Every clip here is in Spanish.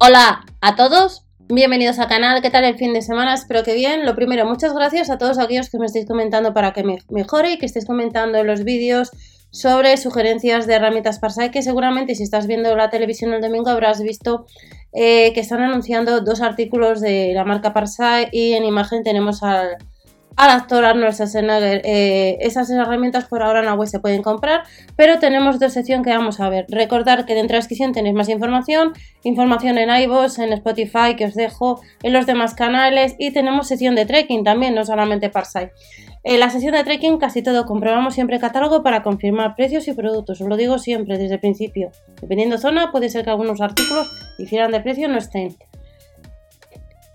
Hola a todos, bienvenidos al canal, ¿qué tal el fin de semana? Espero que bien. Lo primero, muchas gracias a todos aquellos que me estáis comentando para que me mejore y que estéis comentando en los vídeos sobre sugerencias de herramientas Parsai, que seguramente si estás viendo la televisión el domingo habrás visto eh, que están anunciando dos artículos de la marca Parsai y en imagen tenemos al al actor Arnold Schwarzenegger. Eh, esas herramientas por ahora en la web se pueden comprar, pero tenemos dos secciones que vamos a ver. Recordar que dentro de la descripción tenéis más información, información en iVoox, en Spotify que os dejo, en los demás canales y tenemos sección de trekking también, no solamente Parsai. En la sesión de trekking casi todo comprobamos siempre catálogo para confirmar precios y productos, os lo digo siempre desde el principio. Dependiendo zona, puede ser que algunos artículos difieran de precio no estén.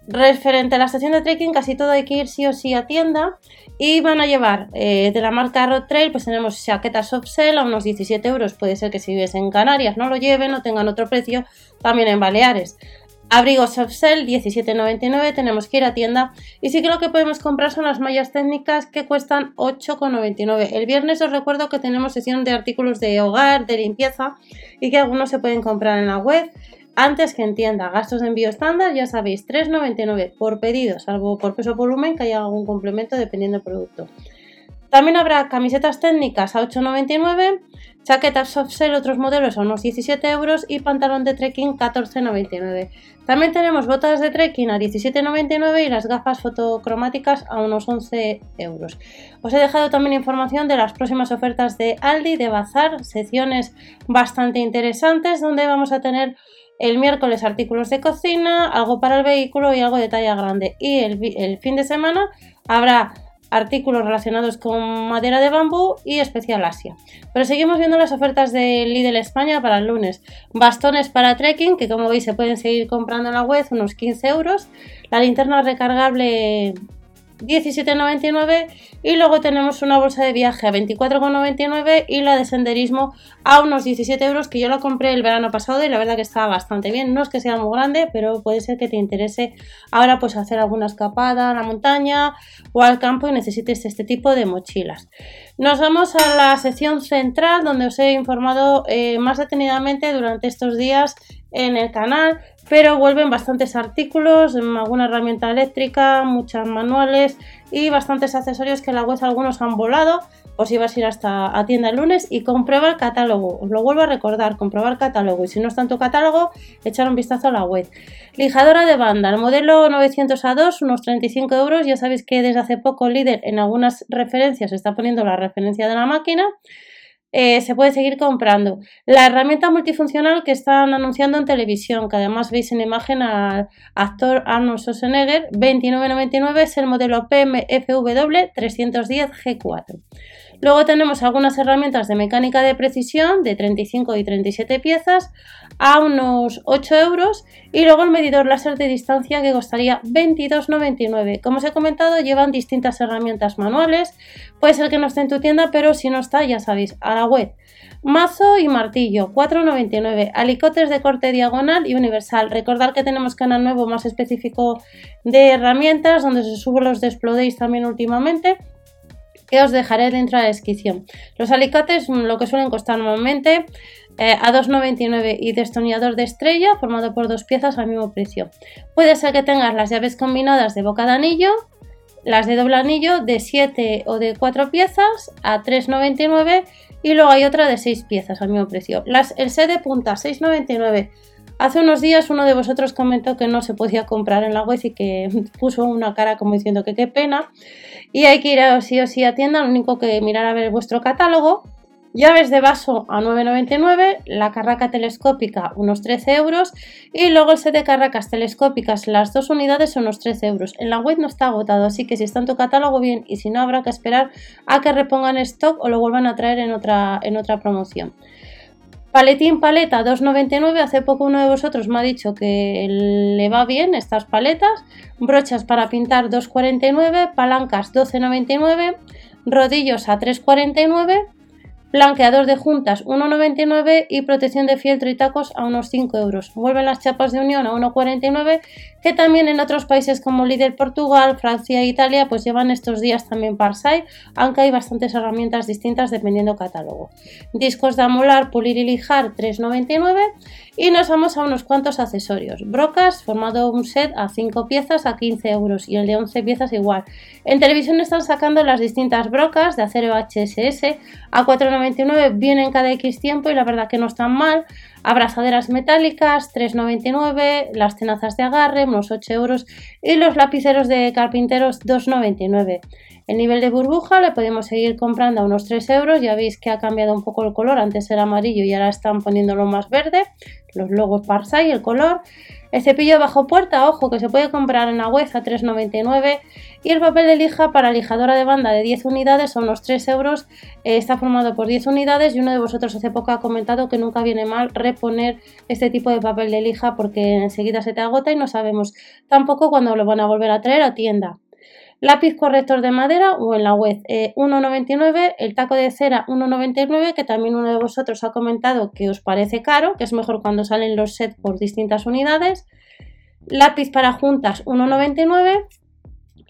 Referente a la estación de trekking, casi todo hay que ir sí o sí a tienda y van a llevar eh, de la marca Road Trail, pues tenemos chaquetas soft sell a unos 17 euros. Puede ser que si vives en Canarias no lo lleven o tengan otro precio, también en Baleares. Abrigos soft sell 17,99, tenemos que ir a tienda. Y sí que lo que podemos comprar son las mallas técnicas que cuestan 8,99. El viernes os recuerdo que tenemos sesión de artículos de hogar, de limpieza y que algunos se pueden comprar en la web. Antes que entienda gastos de envío estándar, ya sabéis, 3,99 por pedido, salvo por peso o volumen, que haya algún complemento dependiendo del producto. También habrá camisetas técnicas a 8,99, chaquetas soft otros modelos a unos 17 euros y pantalón de trekking 14,99. También tenemos botas de trekking a 17,99 y las gafas fotocromáticas a unos 11 euros. Os he dejado también información de las próximas ofertas de Aldi, de Bazar, secciones bastante interesantes donde vamos a tener el miércoles artículos de cocina, algo para el vehículo y algo de talla grande. Y el, fin de semana habrá artículos relacionados con madera de bambú y especial Asia. Pero seguimos viendo las ofertas de Lidl España para el lunes. Bastones para trekking, que como veis se pueden seguir comprando en la web, unos 15 euros. La linterna recargable 17,99 y luego tenemos una bolsa de viaje a 24,99 y la de senderismo a unos 17 euros que yo la compré el verano pasado y la verdad que está bastante bien. No es que sea muy grande, pero puede ser que te interese ahora pues hacer alguna escapada a la montaña o al campo y necesites este tipo de mochilas. Nos vamos a la sección central donde os he informado eh, más detenidamente durante estos días en el canal, pero vuelven bastantes artículos, alguna herramienta eléctrica, muchas manuales y bastantes accesorios que la web algunos han volado. Os ibas a ir hasta a tienda el lunes y comprueba el catálogo. Os lo vuelvo a recordar, comprobar catálogo. Y si no está en tu catálogo, echar un vistazo a la web. Lijadora de banda, el modelo 900A2, unos 35 euros. Ya sabéis que desde hace poco líder en algunas referencias está poniendo la referencia de la máquina. Eh, se puede seguir comprando. La herramienta multifuncional que están anunciando en televisión, que además veis en imagen al actor Arnold Schwarzenegger, 29.99 es el modelo PMFW 310 G4. Luego tenemos algunas herramientas de mecánica de precisión de 35 y 37 piezas a unos 8 euros y luego el medidor láser de distancia que costaría 22,99. Como os he comentado, llevan distintas herramientas manuales. Puede ser que no esté en tu tienda, pero si no está, ya sabéis, a la web. Mazo y martillo, 4,99. Alicotes de corte diagonal y universal. Recordad que tenemos canal nuevo más específico de herramientas, donde se suben los de también últimamente que os dejaré dentro de la descripción. Los alicates, mm, lo que suelen costar normalmente, eh, a 2,99 y destornillador de estrella formado por dos piezas al mismo precio. Puede ser que tengas las llaves combinadas de boca de anillo, las de doble anillo de 7 o de 4 piezas a 3,99 y luego hay otra de 6 piezas al mismo precio. Las, el set de punta 6,99 Hace unos días uno de vosotros comentó que no se podía comprar en la web y que puso una cara como diciendo que qué pena. Y hay que ir a, sí o sí a tienda, lo único que mirar a ver vuestro catálogo. Llaves de vaso a 9,99, la carraca telescópica unos 13 euros y luego el set de carracas telescópicas, las dos unidades unos 13 euros. En la web no está agotado, así que si está en tu catálogo bien y si no habrá que esperar a que repongan stock o lo vuelvan a traer en otra, en otra promoción. Paletín paleta 2,99. Hace poco uno de vosotros me ha dicho que le va bien estas paletas. Brochas para pintar 2,49. Palancas 12,99. Rodillos a 3,49 blanqueador de juntas 1,99 y protección de fieltro y tacos a unos 5 euros. Vuelven las chapas de unión a 1,49 que también en otros países como líder Portugal, Francia e Italia pues llevan estos días también Parsai, aunque hay bastantes herramientas distintas dependiendo catálogo. Discos de amolar, pulir y lijar 3,99 Y nos vamos a unos cuantos accesorios. Brocas, formado un set a 5 piezas a 15 euros y el de 11 piezas igual. En televisión están sacando las distintas brocas de acero HSS a 4,99, vienen cada X tiempo y la verdad que no están mal. Abrazaderas metálicas, 3,99, las tenazas de agarre, unos 8 euros y los lapiceros de carpinteros, 2,99. El nivel de burbuja le podemos seguir comprando a unos 3 euros. Ya veis que ha cambiado un poco el color. Antes era amarillo y ahora están poniéndolo más verde. Los logos Parsai, el color. El cepillo bajo puerta, ojo, que se puede comprar en la web a 3,99. Y el papel de lija para lijadora de banda de 10 unidades a unos 3 euros. Eh, está formado por 10 unidades y uno de vosotros hace poco ha comentado que nunca viene mal reponer este tipo de papel de lija porque enseguida se te agota y no sabemos tampoco cuándo lo van a volver a traer a tienda. Lápiz corrector de madera o en la web 1,99, eh, el taco de cera 1,99, que también uno de vosotros ha comentado que os parece caro, que es mejor cuando salen los sets por distintas unidades. Lápiz para juntas 1,99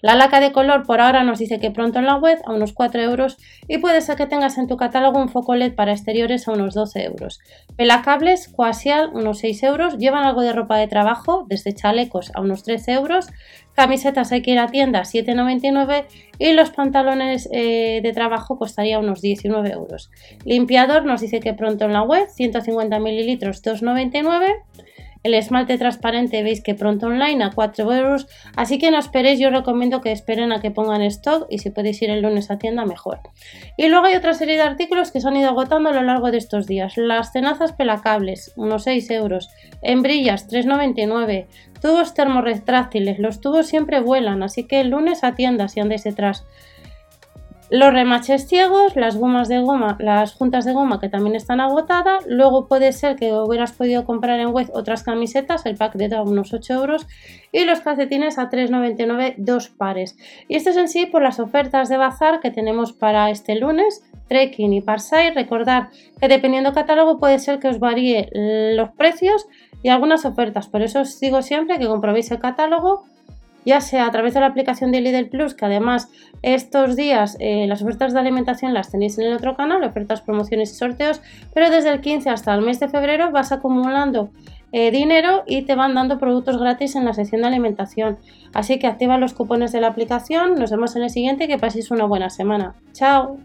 la laca de color por ahora nos dice que pronto en la web a unos 4 euros y puede ser que tengas en tu catálogo un foco LED para exteriores a unos 12 euros. Pelacables, Quasial, unos 6 euros. Llevan algo de ropa de trabajo, desde chalecos a unos 13 euros. Camisetas hay que ir a tienda 7,99 y los pantalones eh, de trabajo costaría unos 19 euros. Limpiador nos dice que pronto en la web 150 mililitros 2,99 el esmalte transparente veis que pronto online a 4 euros, así que no esperéis, yo os recomiendo que esperen a que pongan stock y si podéis ir el lunes a tienda mejor. Y luego hay otra serie de artículos que se han ido agotando a lo largo de estos días. Las tenazas pelacables, unos 6 euros. Hembrillas, 3,99. Tubos termorretráctiles, los tubos siempre vuelan, así que el lunes a tienda si andáis detrás. Los remaches ciegos, las gomas de goma, las juntas de goma que también están agotadas. Luego puede ser que hubieras podido comprar en web otras camisetas, el pack de unos 8 euros. Y los calcetines a 3,99 dos pares. Y esto es en sí por las ofertas de bazar que tenemos para este lunes. Trekking y Parsai. Recordad que dependiendo catálogo puede ser que os varíe los precios y algunas ofertas. Por eso os digo siempre que comprobéis el catálogo ya sea a través de la aplicación de Lidl Plus, que además estos días eh, las ofertas de alimentación las tenéis en el otro canal, ofertas, promociones y sorteos, pero desde el 15 hasta el mes de febrero vas acumulando eh, dinero y te van dando productos gratis en la sección de alimentación. Así que activa los cupones de la aplicación, nos vemos en el siguiente que paséis una buena semana. ¡Chao!